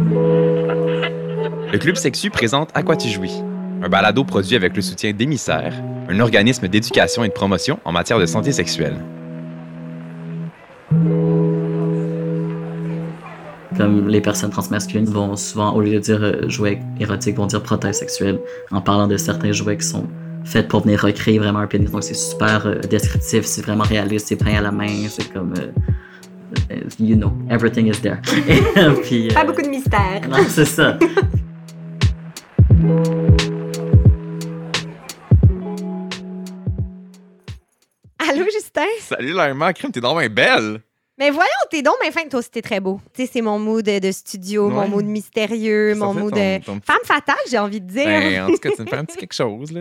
Le Club Sexu présente À quoi un balado produit avec le soutien d'Émissaire, un organisme d'éducation et de promotion en matière de santé sexuelle. Comme les personnes transmasculines vont souvent, au lieu de dire euh, jouets érotiques, vont dire prothèses sexuelles en parlant de certains jouets qui sont faits pour venir recréer vraiment un pénis. Donc c'est super euh, descriptif, c'est vraiment réaliste, c'est peint à la main, c'est comme. euh, you know, everything is there. Puis, Pas euh, beaucoup de mystère. Non, c'est ça. Allô, Justin? Salut Laima, crime, t'es bien belle! Mais voyons, t'es donc, mais fin, toi aussi, t'es très beau. Tu sais, c'est mon mood de, de studio, mon mood mystérieux, Ça mon mood de ton- femme fatale, j'ai envie de dire. Ben, en tout cas, tu me fais un petit quelque chose, là.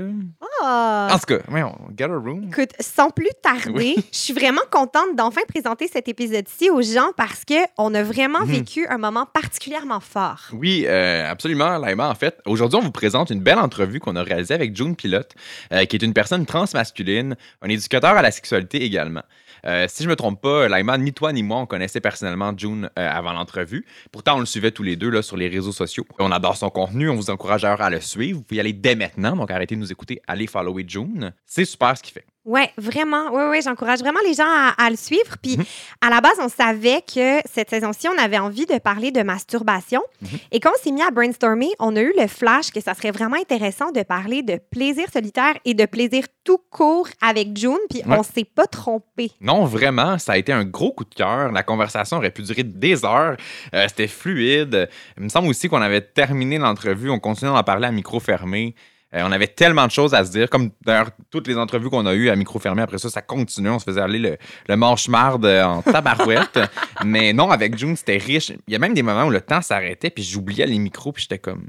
Ah. En tout cas, voyons, get a room. Écoute, sans plus tarder, Oui. je suis vraiment contente d'enfin présenter cet épisode-ci aux gens parce qu'on a vraiment Mhm. vécu un moment particulièrement fort. Oui, euh, absolument, Laima. En fait, aujourd'hui, on vous présente une belle entrevue qu'on a réalisée avec June Pilote, euh, qui est une personne transmasculine, un éducateur à la sexualité également. Euh, si je me trompe pas, Laima, ni toi ni moi, on connaissait personnellement June euh, avant l'entrevue. Pourtant, on le suivait tous les deux là, sur les réseaux sociaux. On adore son contenu, on vous encourage à le suivre. Vous pouvez y aller dès maintenant, donc arrêtez de nous écouter, allez follower June. C'est super ce qu'il fait. Ouais, vraiment. Oui, oui, j'encourage vraiment les gens à, à le suivre. Puis, Mhm. à la base, on savait que cette saison-ci, on avait envie de parler de masturbation. Mhm. Et quand on s'est mis à brainstormer, on a eu le flash que ça serait vraiment intéressant de parler de plaisir solitaire et de plaisir tout court avec June. Puis, Ouais. on s'est pas trompé. Non, vraiment, ça a été un gros coup de cœur. La conversation aurait pu durer des heures. Euh, C'était fluide. Il me semble aussi qu'on avait terminé l'entrevue. On continuait d'en parler à micro fermé. Euh, on avait tellement de choses à se dire, comme d'ailleurs toutes les entrevues qu'on a eues à micro fermé. Après ça, ça continuait. On se faisait aller le, le manche-marde en tabarouette. Mais non, avec June, c'était riche. Il y a même des moments où le temps s'arrêtait, puis j'oubliais les micros, puis j'étais comme,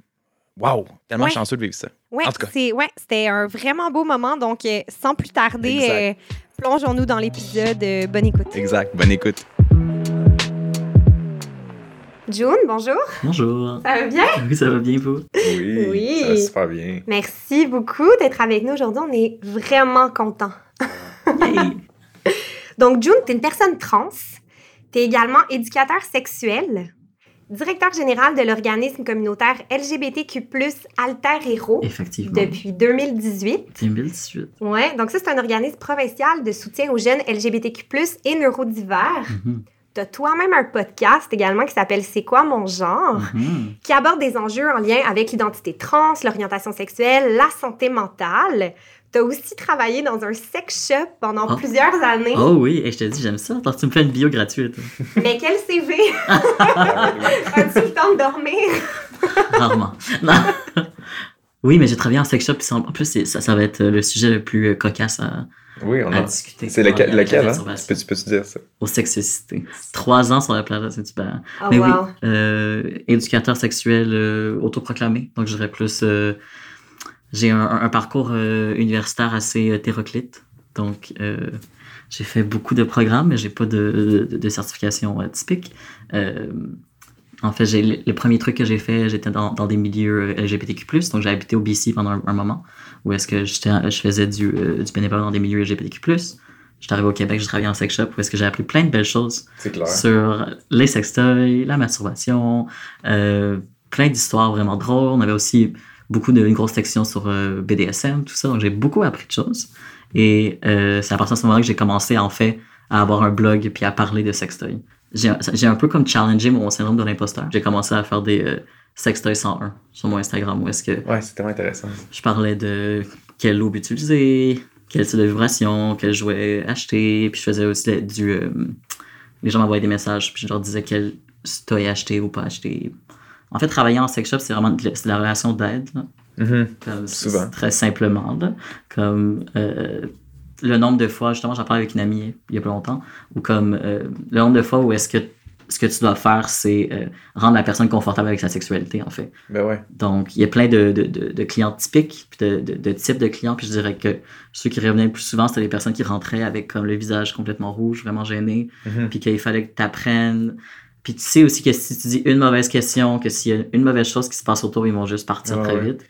waouh, tellement Ouais. chanceux de vivre ça. Ouais, En tout cas. c'est ouais, c'était un vraiment beau moment. Donc, euh, sans plus tarder, euh, plongeons-nous dans l'épisode. Euh, bonne écoute. Exact. Bonne écoute. June, bonjour. Bonjour. Ça va bien? Oui, ça va bien, vous? Oui, Oui. ça va super bien. Merci beaucoup d'être avec nous aujourd'hui. On est vraiment contents. Donc, June, tu es une personne trans. Tu es également éducateur sexuel, directeur général de l'organisme communautaire LGBTQ, Alter Hero, Effectivement. depuis 2018. 2018. Ouais, donc ça, c'est un organisme provincial de soutien aux jeunes LGBTQ, et neurodivers. Mhm. Tu as toi-même un podcast également qui s'appelle C'est quoi mon genre? Mhm. qui aborde des enjeux en lien avec l'identité trans, l'orientation sexuelle, la santé mentale. Tu as aussi travaillé dans un sex shop pendant Ah. plusieurs années. Oh oui, et je te dis, j'aime ça. Attends, tu me fais une bio gratuite. Mais quel CV! As-tu le temps de dormir? Rarement. Non. Oui, mais j'ai travaillé en sex shop. En plus, ça, ça va être le sujet le plus euh, cocasse à, Oui, on à a. discuter. C'est lequel, lequel hein? Peux-tu peux-tu dire ça? Au sexucité. Trois ans sur la planète, c'est super. Oh, Mais wow. oui, euh, éducateur sexuel euh, autoproclamé. Donc, je dirais plus. euh, j'ai un, un parcours euh, universitaire assez hétéroclite. Donc, euh, j'ai fait beaucoup de programmes, mais j'ai pas de, de, de certification euh, typique. Euh, en fait, j'ai, le premier truc que j'ai fait, j'étais dans, dans des milieux euh, LGBTQ+, donc j'ai habité au BC pendant un, un moment, où est-ce que j'étais, je faisais du, euh, du bénévolat dans des milieux LGBTQ+. J'étais arrivé au Québec, j'ai travaillé en sex shop, où est-ce que j'ai appris plein de belles choses sur les sextoys, la masturbation, euh, plein d'histoires vraiment drôles. On avait aussi beaucoup de, une grosse section sur euh, BDSM, tout ça. Donc j'ai beaucoup appris de choses. Et euh, c'est à partir de ce moment-là que j'ai commencé en fait à avoir un blog puis à parler de sextoys. J'ai un peu comme challengé mon syndrome de l'imposteur. J'ai commencé à faire des euh, sextoys 101 sur mon Instagram où est-ce que Ouais, c'est tellement intéressant. je parlais de quelle loupe utiliser, quel type de vibration, quel jouet acheter. Puis je faisais aussi du. euh, les gens m'envoyaient des messages, puis je leur disais quel toy acheter ou pas acheter. En fait, travailler en sex shop, c'est vraiment de la- relation d'aide. Mhm. C'est- Souvent. Très simplement. là. Comme euh, le nombre de fois, justement, j'en parlais avec une amie il y a pas longtemps, ou comme euh, le nombre de fois où est-ce que ce que tu dois faire, c'est euh, rendre la personne confortable avec sa sexualité, en fait. Ben ouais. Donc, il y a plein de, de, de, de clients typiques, puis de, types de clients. Puis je dirais que ceux qui revenaient le plus souvent, c'était les personnes qui rentraient avec comme le visage complètement rouge, vraiment gêné, Mhm. puis qu'il fallait que tu apprennes. Puis tu sais aussi que si tu dis une mauvaise question, que s'il y a une mauvaise chose qui se passe autour, ils vont juste partir Ouais, très ouais. vite.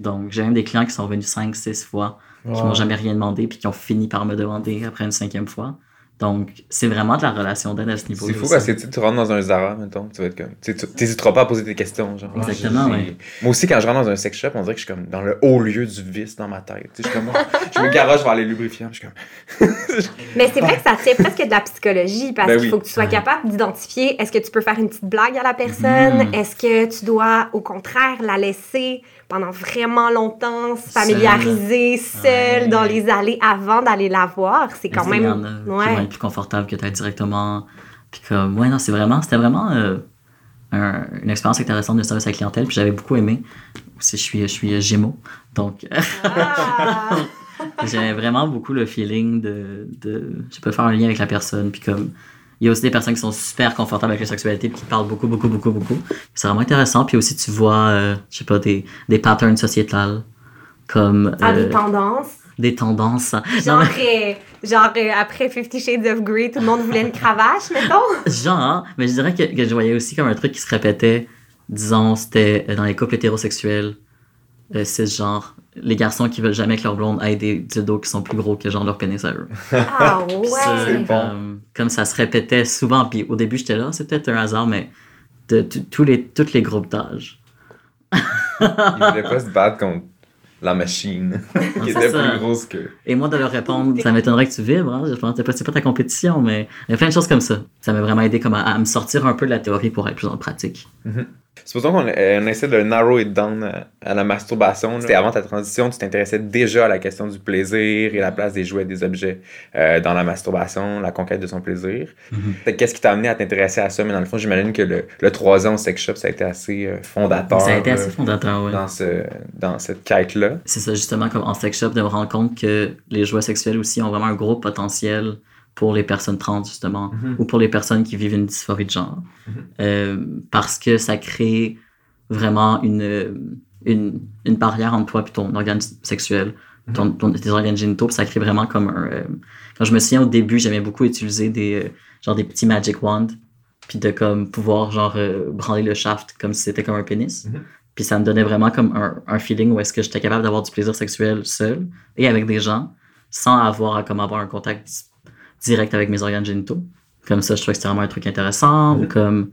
Donc, j'ai même des clients qui sont venus 5, 6 fois, qui m'ont jamais rien demandé, puis qui ont fini par me demander après une cinquième fois. Donc, c'est vraiment de la relation d'aide à ce niveau C'est fou parce que tu, rentres dans un Zara, mettons, tu vas être comme. Tu n'hésiteras pas à poser des questions. Genre, Exactement, oui. Moi aussi, quand je rentre dans un sex shop, on dirait que je suis comme dans le haut lieu du vice dans ma tête. Tu sais, je, suis comme, je me garoche vers les lubrifiants. Je suis comme. Mais c'est vrai que ça fait presque de la psychologie parce ben qu'il faut que tu sois capable d'identifier est-ce que tu peux faire une petite blague à la personne, mm. est-ce que tu dois, au contraire, la laisser pendant vraiment longtemps, se familiariser seul, dans les allées avant d'aller la voir? C'est quand même. Être plus confortable que d'être directement. Puis comme, ouais, non, c'est vraiment, c'était vraiment euh, une expérience intéressante de service à la clientèle. Puis j'avais beaucoup aimé. Je suis, je suis Gémeaux. Donc. Ah. J'avais vraiment beaucoup le feeling de, de. Je peux faire un lien avec la personne. Puis comme il y a aussi des personnes qui sont super confortables avec la sexualité et qui parlent beaucoup, beaucoup, beaucoup, beaucoup. C'est vraiment intéressant. Puis aussi, tu vois, euh, je sais pas, des, des patterns sociétals comme. Ah, des euh, tendances? Des tendances. Genre, euh, genre après Fifty Shades of Grey, tout le monde voulait une cravache, mettons? Genre, mais je dirais que, que, je voyais aussi comme un truc qui se répétait. Disons, c'était dans les couples hétérosexuels, c'est genre les garçons qui veulent jamais que leur blonde ait des dildos qui sont plus gros que genre leur pénis à eux. Ah ouais! comme, ça se répétait souvent, puis au début j'étais là, c'est peut-être un hasard, mais de, tous les, toutes les groupes d'âge. Ils voulaient pas se battre contre la machine qui était plus grosse que. Et moi de leur répondre, ça m'étonnerait que tu vibres, hein? je pense que c'est pas ta compétition, mais il y a plein de choses comme ça. Ça m'a vraiment aidé comme à, me sortir un peu de la théorie pour être plus en pratique. Mm-hmm. Supposons qu'on on essaie de narrow it down à la masturbation. C'était avant ta transition, tu t'intéressais déjà à la question du plaisir et la place des jouets et des objets euh, dans la masturbation, la conquête de son plaisir. Mm-hmm. Qu'est-ce qui t'a amené à t'intéresser à ça? Mais dans le fond, j'imagine que le, le 3 ans au sex shop, ça a été assez euh, fondateur. Ça a été assez fondateur, oui. Dans, ce, dans cette quête-là. C'est ça, justement, comme en sex shop, de me rendre compte que les jouets sexuels aussi ont vraiment un gros potentiel pour les personnes trans, justement, mhm. ou pour les personnes qui vivent une dysphorie de genre. Mhm. euh, parce que ça crée vraiment une, une, une, barrière entre toi et ton organe sexuel, mhm. ton, ton, tes organes génitaux, ça crée vraiment comme un... Euh, quand je me souviens au début, j'aimais beaucoup utiliser des, euh, genre des petits magic wands, puis de comme pouvoir genre euh, branler le shaft comme si c'était comme un pénis. Puis ça me donnait vraiment comme un, un feeling où est-ce que j'étais capable d'avoir du plaisir sexuel seul et avec des gens sans avoir à comme avoir un contact direct avec mes organes génitaux. Comme ça, je trouve que c'était vraiment un truc intéressant. Ou mm-hmm. comme.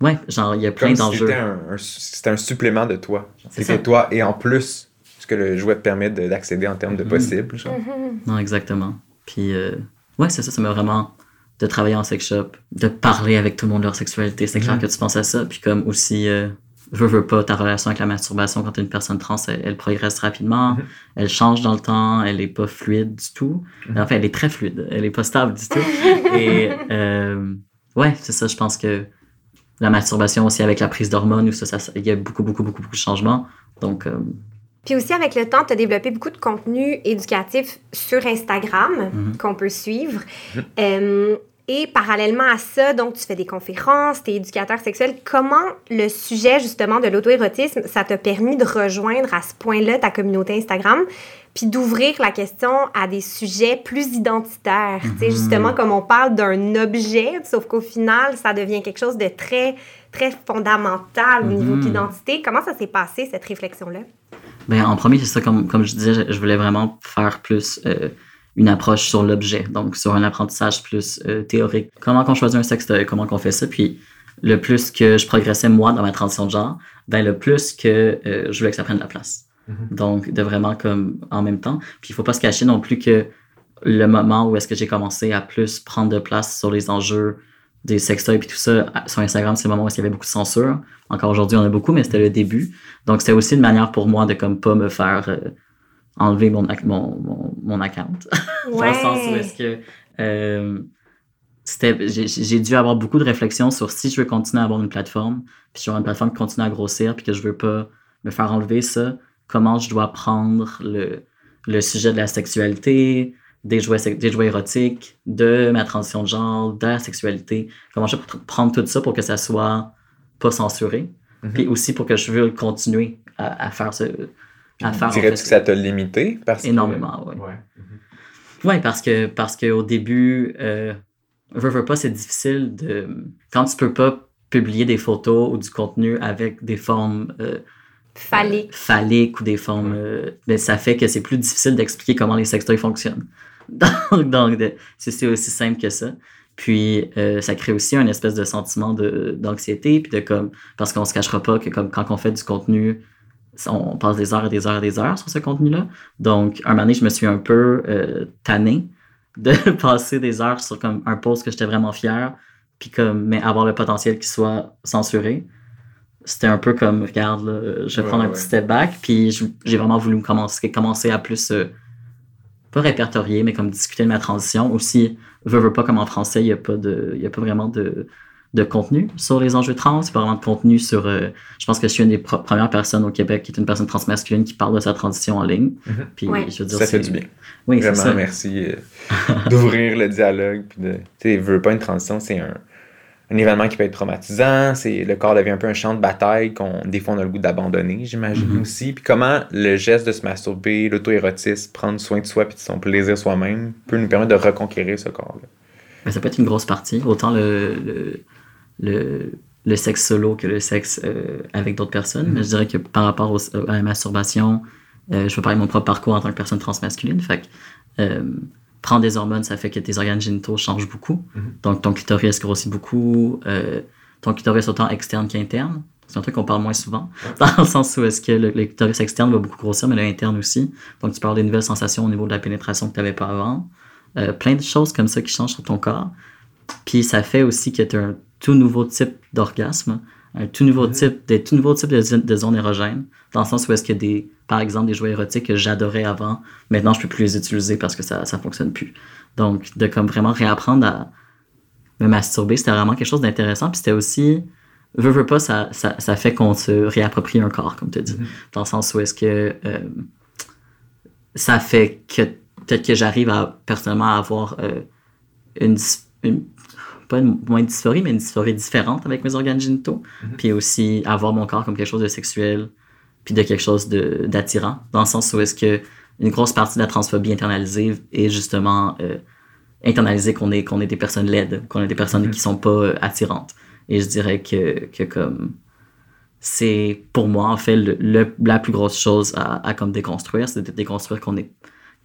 Ouais, genre, il y a plein d'enjeux. C'était un, supplément de toi. C'était toi et en plus, ce que le jouet te permet d'accéder en termes de mm-hmm. possible. Mm-hmm. Non, exactement. Puis, euh, ouais, c'est ça, ça m'a vraiment. de travailler en sex shop, de parler avec tout le monde de leur sexualité. C'est clair que tu penses à ça. Puis, comme aussi. Euh, veux, veux pas, ta relation avec la masturbation quand tu es une personne trans, elle, progresse rapidement, mhm. elle change dans le temps, elle est pas fluide du tout. Mhm. En fait, elle est très fluide, elle est pas stable du tout. Et euh, ouais, c'est ça, je pense que la masturbation aussi avec la prise d'hormones, il ça, y a beaucoup, beaucoup, beaucoup, beaucoup de changements. Donc. Euh, puis aussi, avec le temps, tu as développé beaucoup de contenu éducatif sur Instagram mhm. qu'on peut suivre. Euh, et parallèlement à ça, donc, tu fais des conférences, tu es éducateur sexuel. Comment le sujet, justement, de l'auto-érotisme, ça t'a permis de rejoindre à ce point-là ta communauté Instagram, puis d'ouvrir la question à des sujets plus identitaires? Tu sais, mhm. justement, comme on parle d'un objet, sauf qu'au final, ça devient quelque chose de très, très fondamental au niveau de mhm. l'identité. Comment ça s'est passé, cette réflexion-là? Bien, en premier, c'est ça, comme, comme je disais, je, voulais vraiment faire plus... Euh, une approche sur l'objet, donc sur un apprentissage plus euh, théorique. Comment qu'on choisit un sextoy, comment qu'on fait ça, puis le plus que je progressais moi dans ma transition de genre, ben le plus que euh, je voulais que ça prenne de la place. Mm-hmm. Donc de vraiment comme en même temps. Puis il faut pas se cacher non plus que le moment où est-ce que j'ai commencé à plus prendre de place sur les enjeux des sextoys puis tout ça sur Instagram, c'est le moment où il y avait beaucoup de censure. Encore aujourd'hui, on a beaucoup, mais c'était le début. Donc c'était aussi une manière pour moi de comme pas me faire euh, enlever mon, mon, mon, account. Dans le sens où est-ce que euh, j'ai dû avoir beaucoup de réflexions sur si je veux continuer à avoir une plateforme, puis sur une plateforme qui continue à grossir, puis que je veux pas me faire enlever ça, comment je dois prendre le, le sujet de la sexualité, des jouets, des jouets érotiques, de ma transition de genre, de la sexualité, comment je peux prendre tout ça pour que ça soit pas censuré, mm-hmm. puis aussi pour que je veux continuer à, à faire ce, Dirais-tu que ça t'a limité? Parce Énormément, oui. Ouais. Oui, parce que parce qu'au début, euh, veux, veux pas, c'est difficile de. Quand tu peux pas publier des photos ou du contenu avec des formes. Euh, phalliques. phalliques ou des formes. Euh, ben, ça fait que c'est plus difficile d'expliquer comment les sextoys fonctionnent. Donc, donc de- c'est c'est aussi simple que ça. Puis, euh, ça crée aussi un espèce de sentiment de- d'anxiété, puis de comme, parce qu'on se cachera pas que comme quand on fait du contenu, on passe des heures et des heures et des heures sur ce contenu-là. Donc, un moment donné, je me suis un peu euh, tanné de passer des heures sur comme un post que j'étais vraiment fier, puis comme, mais avoir le potentiel qu'il soit censuré. C'était un peu comme, regarde, là, je vais Ouais, prendre un ouais. petit step back, puis j'ai vraiment voulu me commencer, commencer à plus, euh, pas répertorier, mais comme discuter de ma transition. Aussi, veux, veux pas, comme en français, il n'y a, pas de- y a pas vraiment de, de contenu sur les enjeux trans, pas vraiment de contenu sur. euh, je pense que je suis une des premières personnes au Québec qui est une personne transmasculine qui parle de sa transition en ligne. Mhm. Puis, Ouais. je veux dire, Ça fait du bien. Oui, Vraiment, ça. merci euh, d'ouvrir le dialogue. Puis de, tu sais, veux pas une transition, c'est un, un événement qui peut être traumatisant. C'est, le corps devient un peu un champ de bataille qu'on, des fois, on a le goût d'abandonner, j'imagine Mhm. aussi. Puis comment le geste de se masturber, l'auto-érotisme, prendre soin de soi puis de son plaisir soi-même peut nous permettre de reconquérir ce corps-là? Mais ça peut être une grosse partie, autant le, le, le, le sexe solo que le sexe euh, avec d'autres personnes. Mais je dirais que par rapport au- à la masturbation, euh, je peux parler de mon propre parcours en tant que personne transmasculine. Fait euh, prendre des hormones, ça fait que tes organes génitaux changent beaucoup. Mhm. Donc ton clitoris grossit beaucoup. euh, ton clitoris autant externe qu'interne. C'est un truc qu'on parle moins souvent, dans le sens où est-ce que le, le clitoris externe va beaucoup grossir, mais l'interne aussi. Donc tu parles des nouvelles sensations au niveau de la pénétration que tu n'avais pas avant. Plein de choses comme ça qui changent sur ton corps. Puis ça fait aussi que tu as un tout nouveau type d'orgasme, un tout nouveau Mhm. type, des tout nouveaux types de, de zones érogènes, dans le sens où est-ce que des, par exemple, des jouets érotiques que j'adorais avant, maintenant je peux plus les utiliser parce que ça, ça fonctionne plus. Donc, de comme vraiment réapprendre à me masturber, c'était vraiment quelque chose d'intéressant. Puis c'était aussi, veux, veux pas, ça, ça, ça fait qu'on se réapproprie un corps, comme tu dis. Mhm. Dans le sens où est-ce que euh, ça fait que peut-être que j'arrive à personnellement avoir euh, une- pas une moins dysphorie, mais une dysphorie différente avec mes organes génitaux. Mhm. Puis aussi avoir mon corps comme quelque chose de sexuel, puis de quelque chose d'attirant. Dans le sens où est-ce que une grosse partie de la transphobie internalisée est justement euh, internaliser qu'on est, qu'on est des personnes laides, qu'on est des personnes Mhm. qui sont pas euh, attirantes. Et je dirais que, que comme c'est pour moi en fait le, le- la plus grosse chose à, à comme déconstruire, c'est de déconstruire qu'on est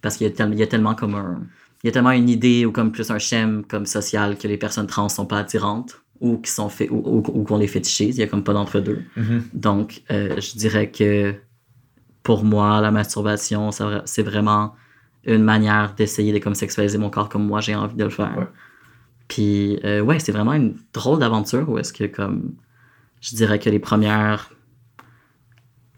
parce qu'il y y a tellement comme un il y a tellement une idée ou comme plus un schème comme social que les personnes trans sont pas attirantes ou qui sont fait ou, ou- ou qu'on les fétichise, il y a comme pas d'entre deux. Mhm. Donc, euh, je dirais que pour moi, la masturbation, c'est vraiment une manière d'essayer de comme sexualiser mon corps comme moi j'ai envie de le faire. Ouais. Puis, euh, ouais, c'est vraiment une drôle d'aventure où est-ce que, comme, je dirais que les premières.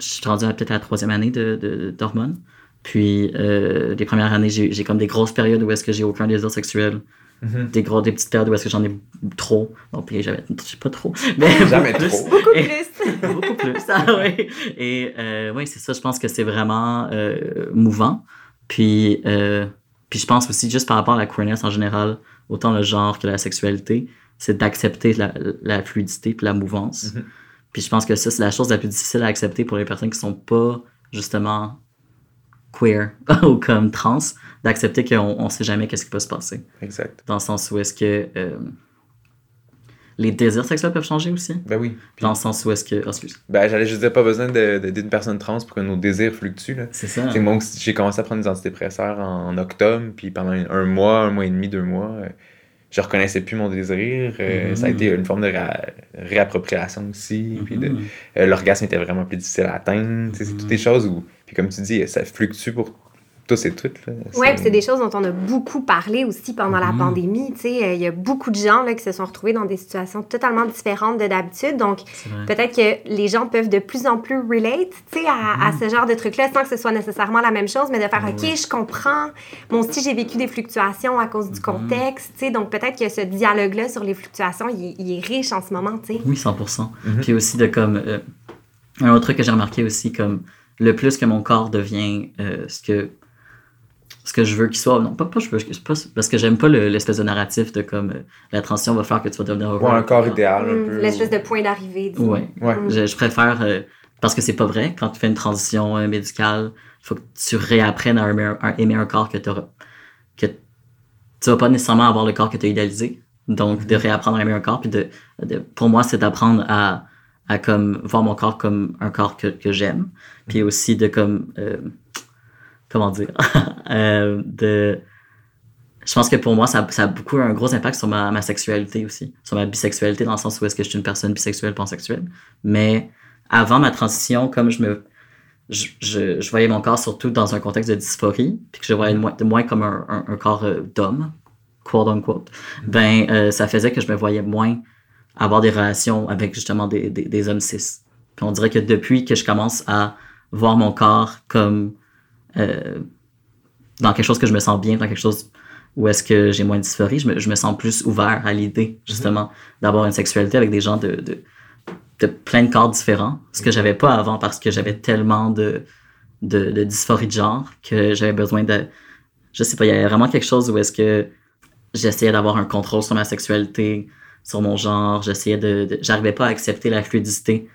Je suis rendu à peut-être la troisième année de, de- d'hormones. Puis, euh, les premières années, j'ai, j'ai comme des grosses périodes où est-ce que j'ai aucun désir sexuel. Mhm. Des, gros, des petites périodes où est-ce que j'en ai trop. Donc, puis j'avais. Je sais pas trop. Mais Jamais beaucoup plus. trop. Beaucoup Et- plus. Beaucoup plus. Ah oui. Et euh, oui, c'est ça. Je pense que c'est vraiment euh, mouvant. Puis, euh, puis je pense aussi, juste par rapport à la queerness en général, autant le genre que la sexualité, c'est d'accepter la, la fluidité puis la mouvance. Mhm. Puis je pense que ça, c'est la chose la plus difficile à accepter pour les personnes qui sont pas, justement, queer ou comme trans, d'accepter qu'on on sait jamais qu'est-ce qui peut se passer. Exact. Dans le sens où est-ce que euh, les désirs sexuels peuvent changer aussi. Ben oui. Puis, Dans le sens où est-ce que... oh, excuse. ben, j'allais juste dire, pas besoin d'une personne trans pour que nos désirs fluctuent. C'est ça. Sais, moi, j'ai commencé à prendre des antidépresseurs en, en octobre, puis pendant un, un mois, un mois et demi, deux mois, euh, je reconnaissais plus mon désir. Euh, Mhm. Ça a été une forme de ré- réappropriation aussi. Puis Mhm. euh, l'orgasme était vraiment plus difficile à atteindre. C'est toutes des choses où, puis comme tu dis, ça fluctue pour tous et toutes. Oui, puis c'est des choses dont on a beaucoup parlé aussi pendant la Mhm. pandémie. Tu sais, euh, il y a beaucoup de gens là, qui se sont retrouvés dans des situations totalement différentes de d'habitude. Donc, peut-être que les gens peuvent de plus en plus relate tu sais, à, à ce genre de truc-là sans que ce soit nécessairement la même chose, mais de faire OK, Ouais. je comprends. Moi aussi, j'ai vécu des fluctuations à cause du Mhm. contexte. tu sais. Donc, peut-être que ce dialogue-là sur les fluctuations, il, il est riche en ce moment. tu sais. Oui, 100%. Mhm. Puis aussi de comme... euh, un autre truc que j'ai remarqué aussi, comme le plus que mon corps devient euh, ce que ce que je veux qu'il soit, non, pas, pas, je veux, pas- parce que j'aime pas le- l'espèce de narratif de comme euh, la transition va faire que tu vas devenir heureux. Ouais, un corps idéal un Mm, peu. L'espèce de point d'arrivée. Ouais. Ouais. Mm. Je, je préfère, euh, parce que c'est pas vrai, quand tu fais une transition euh, médicale, il faut que tu réapprennes à aimer, à aimer un corps que tu que tu vas pas nécessairement avoir le corps que tu as idéalisé. Donc, de réapprendre à aimer un corps, puis de, de- pour moi, c'est d'apprendre à, à comme voir mon corps comme un corps que, j'aime, puis aussi de comme, euh, comment dire, euh, de je pense que pour moi, ça, a beaucoup un gros impact sur ma, sexualité aussi, sur ma bisexualité, dans le sens où est-ce que je suis une personne bisexuelle, pansexuelle. Mais avant ma transition, comme je me je, voyais mon corps surtout dans un contexte de dysphorie, puis que je voyais moins, comme un, corps euh, d'homme, quote unquote, ben ça faisait que je me voyais moins avoir des relations avec justement des, des, des hommes cis. Puis on dirait que depuis que je commence à voir mon corps comme euh, dans quelque chose que je me sens bien, dans quelque chose où est-ce que j'ai moins de dysphorie, je me, je me sens plus ouvert à l'idée justement d'avoir une sexualité avec des gens de, de de plein de corps différents, ce que j'avais pas avant parce que j'avais tellement de, de, de, dysphorie de genre que j'avais besoin de... Je sais pas, il y avait vraiment quelque chose où est-ce que j'essayais d'avoir un contrôle sur ma sexualité, sur mon genre, j'essayais de... de J'arrivais pas à accepter la fluidité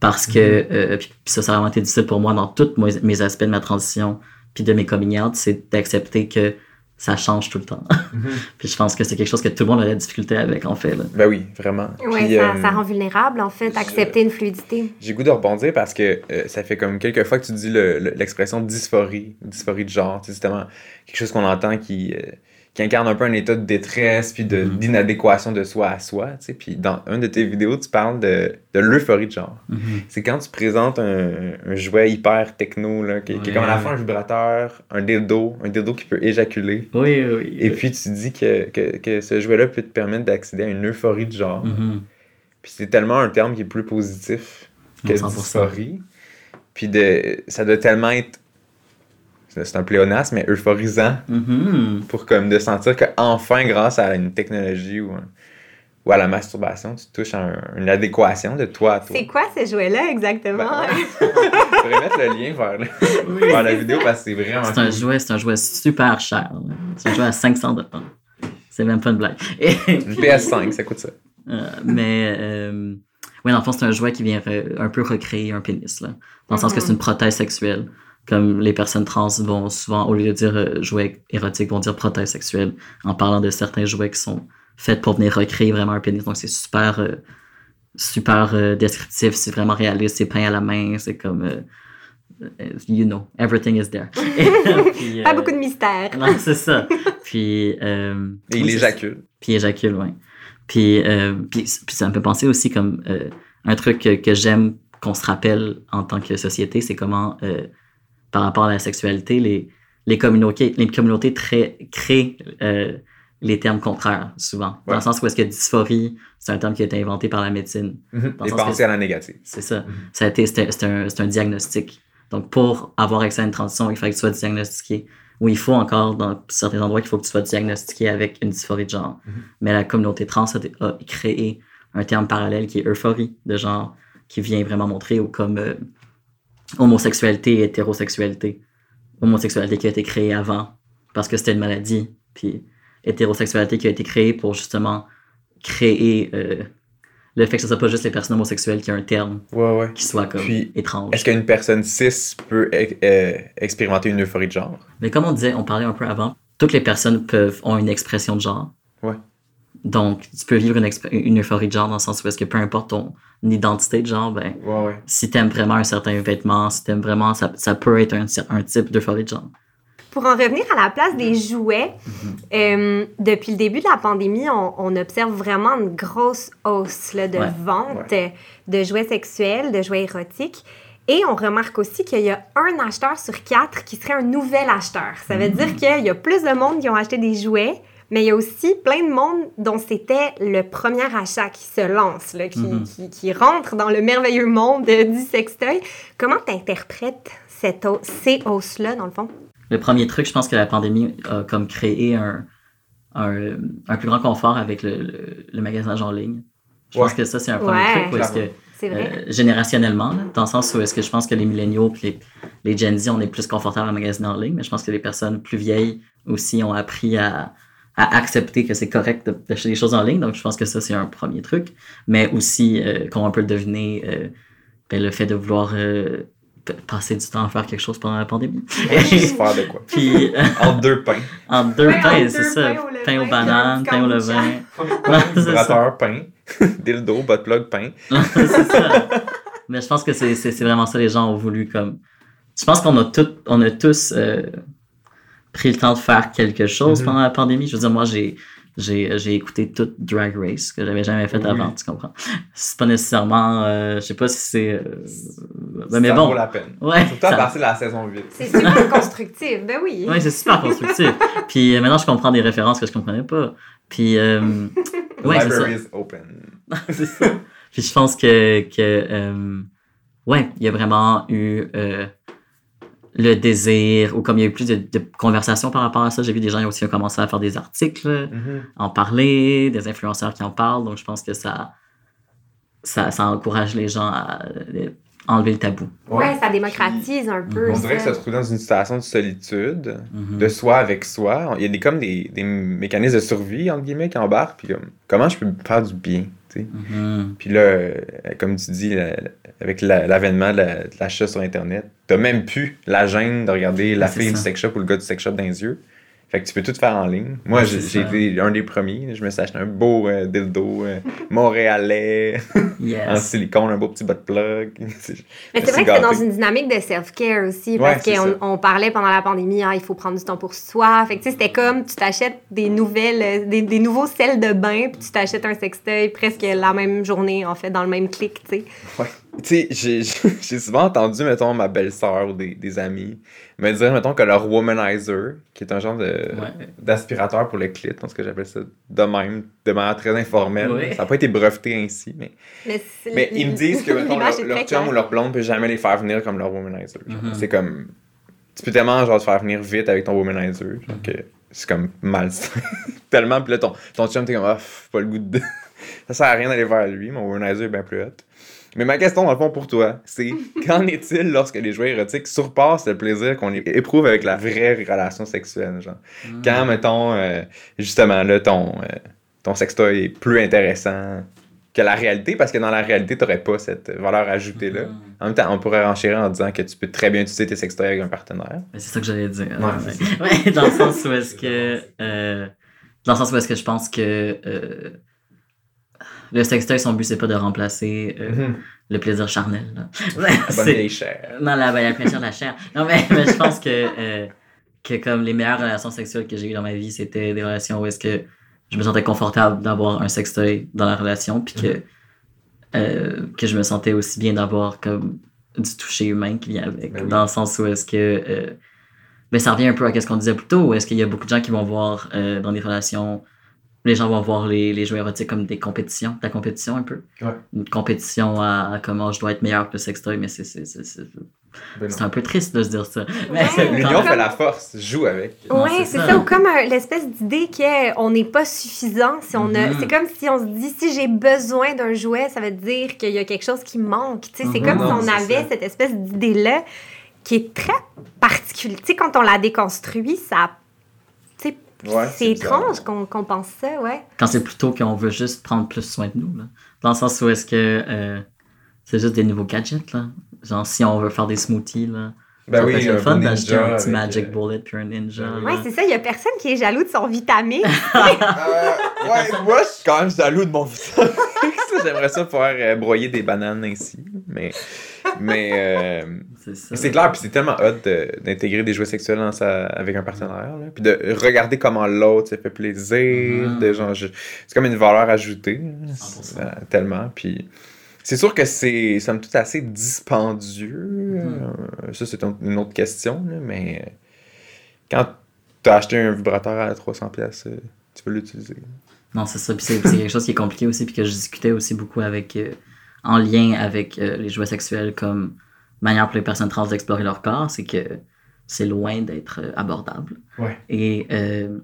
parce que... Mm-hmm. euh, puis, ça, ça a vraiment été difficile pour moi dans tous mes aspects de ma transition puis de mes coming out, c'est d'accepter que ça change tout le temps. Mm-hmm. puis je pense que c'est quelque chose que tout le monde a la difficulté avec, en fait. Là. Ben oui, vraiment. Oui, ça, euh, ça, rend vulnérable, en fait, accepter une fluidité. J'ai goût de rebondir parce que euh, ça fait comme quelques fois que tu dis l'expression le, dysphorie, dysphorie de genre. C'est justement quelque chose qu'on entend qui, euh, qui incarne un peu un état de détresse puis Mm-hmm. d'inadéquation de, de, soi à soi. Tu sais. Puis dans une de tes vidéos, tu parles de, de l'euphorie de genre. Mm-hmm. C'est quand tu présentes un, un, jouet hyper techno, là, qui, Ouais. qui est comme à la fois un vibrateur, un dildo, un dildo qui peut éjaculer. Oui, oui. Et puis tu dis que, que, que ce jouet-là peut te permettre d'accéder à une euphorie de genre. Mhm. Puis c'est tellement un terme qui est plus positif que 100%. dysphorie. Puis de, ça doit tellement être. C'est un pléonasme, mais euphorisant Mhm. pour comme de sentir qu'enfin, grâce à une technologie ou, à la masturbation, tu touches à un- une adéquation de toi à toi. C'est quoi ce jouet-là exactement? Ben, Je pourrais mettre le lien vers, le- vers la vidéo parce que c'est vraiment. C'est un cool. jouet, c'est un jouet super cher. C'est un jouet à 500 dollars. C'est même pas une blague. Et Une PS5, ça coûte ça. Euh, mais euh, oui, dans le fond, c'est un jouet qui vient un peu recréer un pénis, là. Dans le sens que c'est une prothèse sexuelle. Comme les personnes trans vont souvent, au lieu de dire euh, jouet érotique, vont dire prothèse sexuelle, en parlant de certains jouets qui sont faits pour venir recréer vraiment un pénis. Donc c'est super, euh, super euh, descriptif, c'est vraiment réaliste, c'est peint à la main, c'est comme, euh, you know, everything is there. Puis, Pas beaucoup de mystère. Non, c'est ça. Puis, euh, Et il oui, éjacule. puis éjacule, ouais. Puis, euh, puis, puis ça me fait penser aussi comme euh, un truc que, que j'aime qu'on se rappelle en tant que société, c'est comment, euh, par rapport à la sexualité, les, les communautés, les communautés très, créent euh, les termes contraires, souvent. Dans le sens où est-ce que dysphorie, c'est un terme qui a été inventé par la médecine. Que penser à la négative. C'est ça. Ça a été, c'était un, c'est un diagnostic. Donc, pour avoir accès à une transition, il fallait que tu sois diagnostiqué. Ou il faut encore, dans certains endroits, qu'il faut que tu sois diagnostiqué avec une dysphorie de genre. Mhm. Mais la communauté trans a, a créé un terme parallèle qui est euphorie de genre, qui vient vraiment montrer ou comme euh, homosexualité et hétérosexualité. Homosexualité qui a été créée avant parce que c'était une maladie. Puis hétérosexualité qui a été créée pour justement créer euh, le fait que ce soit pas juste les personnes homosexuelles qui ont un terme Ouais, ouais. qui soit comme Puis, étrange. Est-ce qu'une personne cis peut e- euh, expérimenter une euphorie de genre? Mais comme on disait, on parlait un peu avant, toutes les personnes peuvent ont une expression de genre. Ouais. Donc, tu peux vivre une, une euphorie de genre dans le sens où est-ce que peu importe ton identité de genre, ben, Ouais, ouais. si t'aimes vraiment un certain vêtement, si t'aimes vraiment, ça, ça peut être un, un type d'euphorie de genre. Pour en revenir à la place des jouets, euh, depuis le début de la pandémie, on, on observe vraiment une grosse hausse là, de Ouais. vente de jouets sexuels, de jouets érotiques. Et on remarque aussi qu'il y a un acheteur sur quatre qui serait un nouvel acheteur. Ça veut dire qu'il y a plus de monde qui ont acheté des jouets, mais il y a aussi plein de monde dont c'était le premier achat qui se lance, là, qui, Mhm. qui, qui rentre dans le merveilleux monde du sextoy. Comment tu interprètes cette hausse- ces hausses-là, dans le fond? Le premier truc, je pense que la pandémie a comme créé un, un, un plus grand confort avec le, le, le magasinage en ligne. Je pense que ça, c'est un premier Ouais. truc où est-ce que C'est vrai. Euh, générationnellement, là, dans le sens où est-ce que je pense que les milléniaux puis les, les Gen Z, on est plus confortables à magasiner en ligne, mais je pense que les personnes plus vieilles aussi ont appris à, à accepter que c'est correct d'acheter des choses en ligne. Donc, je pense que ça, c'est un premier truc. Mais aussi, euh, comme on peut le deviner, euh, ben, le fait de vouloir euh, passer du temps à faire quelque chose pendant la pandémie. Juste faire de quoi? Puis, euh, Entre deux pains. en deux Ouais, en pains, c'est ça. Pain aux bananes, pain au levain. c'est ça. Vibrateur, pain. Dildo, bot plug, pain. c'est ça. Mais je pense que c'est, c'est, c'est vraiment ça les gens ont voulu comme. Je pense qu'on a tout, on a tous euh, pris le temps de faire quelque chose Mhm. pendant la pandémie. Je veux dire, moi, j'ai, j'ai, j'ai écouté toute Drag Race que j'avais jamais fait Oui. avant, tu comprends? C'est pas nécessairement, euh, je sais pas si c'est, euh, ben, mais ça bon. vaut la peine. Ouais. Surtout à partir de la saison 8. C'est super constructif, ben oui. Ouais, c'est super constructif. Puis euh, maintenant, je comprends des références que je comprenais pas. Puis, euh, ouais, c'est ça. Library is open. c'est ça. Puis je pense que, que euh, ouais, il y a vraiment eu euh, le désir, ou comme il y a eu plus de, de conversations par rapport à ça, j'ai vu des gens aussi qui ont commencé à faire des articles, Mhm. en parler, des influenceurs qui en parlent, donc je pense que ça, ça, ça encourage les gens à euh, enlever le tabou. Ouais, ça démocratise un peu. On dirait que ça. se trouve dans une situation de solitude, Mhm. de soi avec soi. Il y a des, comme des, des mécanismes de survie, entre guillemets, qui embarquent. Puis comme, comment je peux me faire du bien, sais? Mhm. Puis là, euh, comme tu dis, avec la- l'avènement de la- de l'achat sur Internet, t'as même plus la gêne de regarder la fille du sex shop ou le gars du sex shop dans les yeux. Fait que tu peux tout faire en ligne. Moi, Ouais, j'ai été un des premiers. Je me suis acheté un beau euh, dildo euh, montréalais, en silicone, un beau petit butt plug. Mais c'est vrai que c'est dans une dynamique de self-care aussi, parce qu'on on parlait pendant la pandémie, ah, il faut prendre du temps pour soi. Fait que tu sais, c'était comme tu t'achètes des nouvelles, euh, des, des nouveaux sels de bain, puis tu t'achètes un sextoy presque la même journée, en fait, dans le même clic, tu sais. Ouais. Tu sais, j'ai j'ai souvent entendu, mettons, ma belle-sœur ou des, des amis me dire, mettons, que leur womanizer, qui est un genre de Ouais. d'aspirateur pour le clit, parce que j'appelle ça de même, de manière très informelle. Ouais. Ça n'a pas été breveté ainsi, mais, Mais, ils me disent que, mettons, leur, leur chum ou leur blonde peut jamais les faire venir comme leur womanizer. Mhm. C'est comme... Tu peux tellement, genre, te faire venir vite avec ton womanizer, genre, que c'est comme mal. tellement, puis là, ton, ton chum, t'es comme, ah, pas le goût de... ça sert à rien d'aller vers lui, mon womanizer est bien plus hot. Mais ma question, dans le fond, pour toi, c'est qu'en est-il lorsque les jouets érotiques surpassent le plaisir qu'on éprouve avec la vraie relation sexuelle, genre? Mhm. Quand, mettons, euh, justement, là, ton, euh, ton sextoy est plus intéressant que la réalité, parce que dans la réalité, t'aurais pas cette valeur ajoutée-là. Mhm. En même temps, on pourrait renchérir en disant que tu peux très bien utiliser tes sextoys avec un partenaire. C'est ça que j'allais dire. Ouais, Ouais, Ouais, dans le sens où est-ce que. euh, dans le sens où est-ce que je pense que. Le sextoy, son but, c'est pas de remplacer euh, le plaisir charnel. là. La vieille chair. Non, la, ben, la plaisir de la chair. Non, mais, mais je pense que, euh, que comme les meilleures relations sexuelles que j'ai eues dans ma vie, c'était des relations où est-ce que je me sentais confortable d'avoir un sextoy dans la relation, puis que, euh, que je me sentais aussi bien d'avoir comme du toucher humain qui vient avec. Ben oui. Dans le sens où est-ce que. euh, ben, ça revient un peu à ce qu'on disait plus tôt, où est-ce qu'il y a beaucoup de gens qui vont voir dans des relations. Les gens vont voir les, les jeux érotiques comme des compétitions, de la compétition un peu. Ouais. Une compétition à, à comment je dois être meilleur que le sextoy, mais c'est c'est- c'est- c'est- Ben c'est un peu triste de se dire ça. Mais Ouais. L'union Comme- fait la force, joue avec. Oui, c'est c'est ça. ça. Ou comme un- l'espèce d'idée qu'on n'est pas suffisant. Si on a, Mhm. C'est comme si on se dit si j'ai besoin d'un jouet, ça veut dire qu'il y a quelque chose qui manque. Tu sais, C'est comme Non, si c'est on avait ça. cette espèce d'idée-là qui est très particulière. Tu sais, quand on la déconstruit, ça. sais, Ouais, c'est étrange qu'on pense ça, ouais. Quand c'est plutôt qu'on veut juste prendre plus soin de nous. Là. Dans le sens où est-ce que euh, c'est juste des nouveaux gadgets. Là. Genre si on veut faire des smoothies. Là, Ben ça oui, le fun d'acheter ninja un petit Magic euh, Bullet puis un Ninja. ben. Ouais, c'est ça. Il y a personne qui est jaloux de son vitamine. Euh, ouais, moi, je suis quand même jaloux de mon vitamine. J'aimerais ça pouvoir euh, broyer des bananes ainsi. Mais, mais euh, c'est clair, puis c'est tellement hot de- d'intégrer des jouets sexuels dans sa- avec un partenaire. là. Puis de regarder comment l'autre se fait plaisir. Mhm. je- c'est comme une valeur ajoutée. là. 100%. Tellement. Puis c'est sûr que c'est, somme toute, assez dispendieux. Mhm. Euh, ça, c'est un- une autre question. là, mais euh, quand tu as acheté un vibrateur à 300$, pièces, euh, tu peux l'utiliser. Non, c'est ça. Puis c'est c'est quelque chose qui est compliqué aussi, puis que je discutais aussi beaucoup avec, euh, en lien avec euh, les jouets sexuels comme manière pour les personnes trans d'explorer leur corps, c'est que c'est loin d'être euh, abordable. Ouais. Et euh,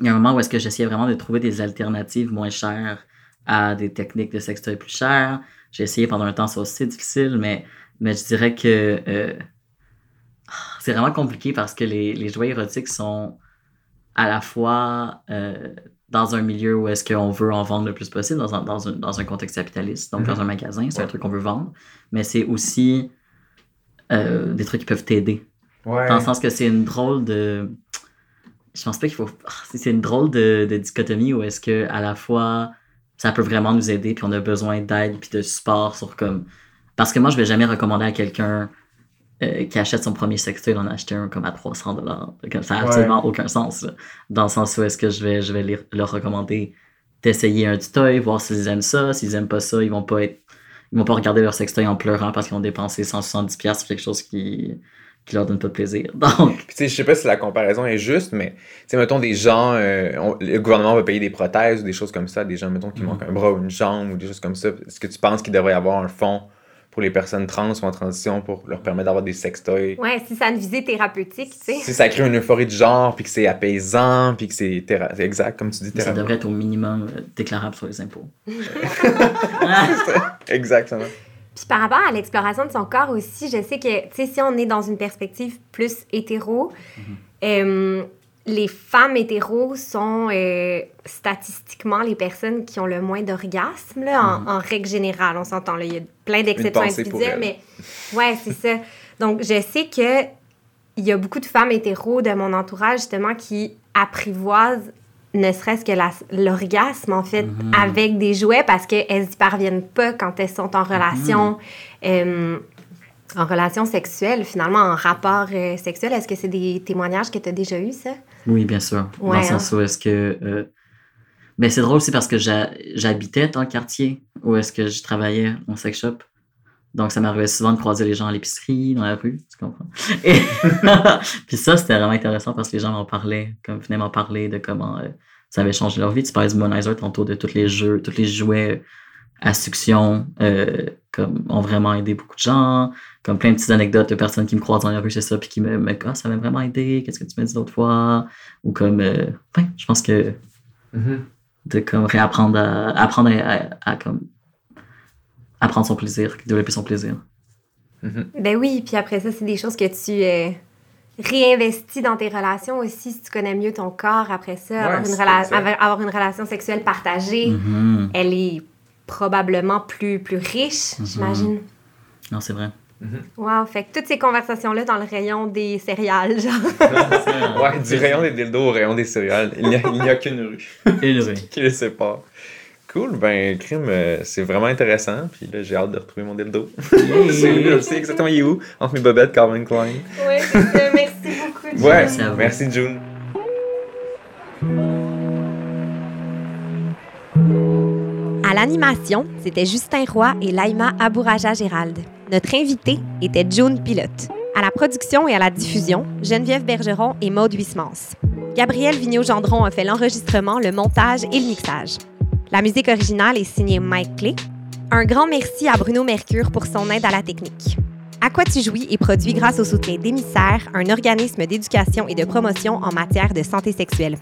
il y a un moment où est-ce que j'essayais vraiment de trouver des alternatives moins chères à des techniques de sextoy plus chères. J'ai essayé pendant un temps, c'est aussi difficile, mais, mais je dirais que euh, c'est vraiment compliqué parce que les, les jouets érotiques sont à la fois euh, dans un milieu où est-ce qu'on veut en vendre le plus possible, dans un, dans un, dans un contexte capitaliste, donc Mhm. dans un magasin, c'est un truc qu'on veut vendre, mais c'est aussi euh, des trucs qui peuvent t'aider. Ouais. Dans le sens que c'est une drôle de. Je pense pas qu'il faut. Ah, c'est- C'est une drôle de, de dichotomie où est-ce que à la fois ça peut vraiment nous aider puis on a besoin d'aide puis de support sur comme. Parce que moi je vais jamais recommander à quelqu'un euh, qui achète son premier sextoy, il en a acheté un comme à 300 dollars. Ça n'a absolument aucun sens. Dans le sens où est-ce que je vais, je vais leur recommander d'essayer un toy, voir s'ils aiment ça. S'ils aiment pas ça, ils vont pas être, ils vont pas regarder leur sextoy en pleurant parce qu'ils ont dépensé 170$ sur quelque chose qui, qui leur donne pas de plaisir. Donc. tu sais, je sais pas si la comparaison est juste, mais, tu mettons des gens, euh, le gouvernement va payer des prothèses ou des choses comme ça, des gens, mettons, qui mm-hmm. manquent un bras ou une jambe ou des choses comme ça. Est-ce que tu penses qu'il devrait y avoir un fonds pour les personnes trans ou en transition pour leur permettre d'avoir des sextoys. Ouais, si ça a une visée thérapeutique, tu sais. Si ça crée une euphorie de genre, puis que c'est apaisant, puis que c'est exact, comme tu dis, thérapeutique. Ça devrait être au minimum euh, déclarable sur les impôts. Exactement. Puis par rapport à l'exploration de son corps aussi, je sais que, tu sais, si on est dans une perspective plus hétéro, mm-hmm. euh, les femmes hétéros sont euh, statistiquement les personnes qui ont le moins d'orgasmes, en, mm. en, règle générale. On s'entend, il y a plein d'exceptions individuelles, mais ouais, c'est ça. Donc, je sais que il y a beaucoup de femmes hétéros de mon entourage, justement, qui apprivoisent ne serait-ce que l'orgasme, en fait, mm-hmm. avec des jouets parce qu'elles n'y parviennent pas quand elles sont en relation. Mm-hmm. Euh, en relation sexuelle, finalement, en rapport euh, sexuel. Est-ce que c'est des témoignages que tu as déjà eu, ça? Oui, bien sûr. dans le sens hein. où est-ce que. Euh... Ben, c'est drôle aussi parce que j'habitais dans le quartier où est-ce que je travaillais en sex shop. Donc, ça m'arrivait souvent de croiser les gens à l'épicerie, dans la rue, tu comprends? Et puis ça, c'était vraiment intéressant parce que les gens m'en parlaient, comme venaient m'en parler de comment euh, ça avait changé leur vie. Tu parlais du Monizer tantôt, de tous les jeux, tous les jouets à succion, euh, comme ont vraiment aidé beaucoup de gens comme plein de petites anecdotes de personnes qui me croisent dans la rue, c'est ça, puis qui me, me ah, ça m'a vraiment aidé, qu'est-ce que tu m'as dit l'autre fois, ou comme, euh, je pense que mm-hmm. de comme réapprendre à, apprendre à, comme, apprendre son plaisir, développer son plaisir. Mm-hmm. Ben oui, puis après ça, c'est des choses que tu euh, réinvestis dans tes relations aussi, si tu connais mieux ton corps après ça, avoir, une avoir, une relation sexuelle partagée, mm-hmm. elle est probablement plus, plus riche, j'imagine. Non, c'est vrai. Mhm. Wow, fait que toutes ces conversations-là dans le rayon des céréales, genre. ouais, du rayon des dildos au rayon des céréales. Il n'y a, a qu'une rue. Une rue. qui les sépare. Cool, ben, crime, euh, c'est vraiment intéressant. Puis là, j'ai hâte de retrouver mon dildo. c'est sais exactement il est où, entre mes bobettes Calvin Klein. Oui, merci beaucoup, June. Ouais, merci, June. À l'animation, c'était Justin Roy et Laima Abouraja Gérald. Notre invité était June Pilote. À la production et à la diffusion, Geneviève Bergeron et Maude Huismans. Gabriel Vigneault-Gendron a fait l'enregistrement, le montage et le mixage. La musique originale est signée Mike Clay. Un grand merci à Bruno Mercure pour son aide à la technique. À quoi tu jouis est produit grâce au soutien d'Émissaire, un organisme d'éducation et de promotion en matière de santé sexuelle.